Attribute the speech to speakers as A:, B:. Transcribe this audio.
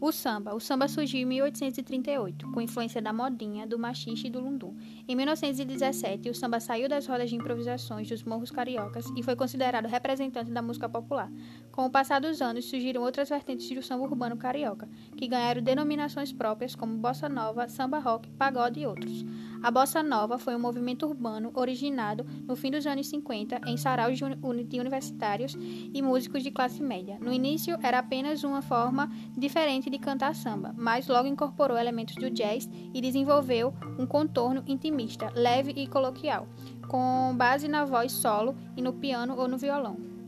A: O samba. O samba surgiu em 1838, com influência da modinha, do machixe e do lundum. Em 1917, o samba saiu das rodas de improvisações dos morros cariocas e foi considerado representante da música popular. Com o passar dos anos, surgiram outras vertentes do samba urbano carioca, que ganharam denominações próprias como bossa nova, samba rock, pagode e outros. A bossa nova foi um movimento urbano originado no fim dos anos 50 em saraus de universitários e músicos de classe média. No início, era apenas uma forma diferente de cantar samba, mas logo incorporou elementos do jazz e desenvolveu um contorno intimista, leve e coloquial, com base na voz solo e no piano ou no violão.